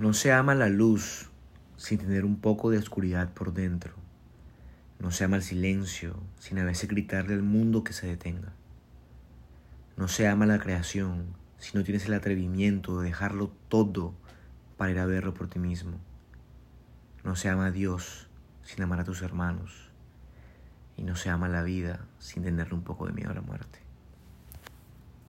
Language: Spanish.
No se ama la luz sin tener un poco de oscuridad por dentro. No se ama el silencio sin a veces gritarle al mundo que se detenga. No se ama la creación si no tienes el atrevimiento de dejarlo todo para ir a verlo por ti mismo. No se ama a Dios sin amar a tus hermanos. Y no se ama la vida sin tenerle un poco de miedo a la muerte.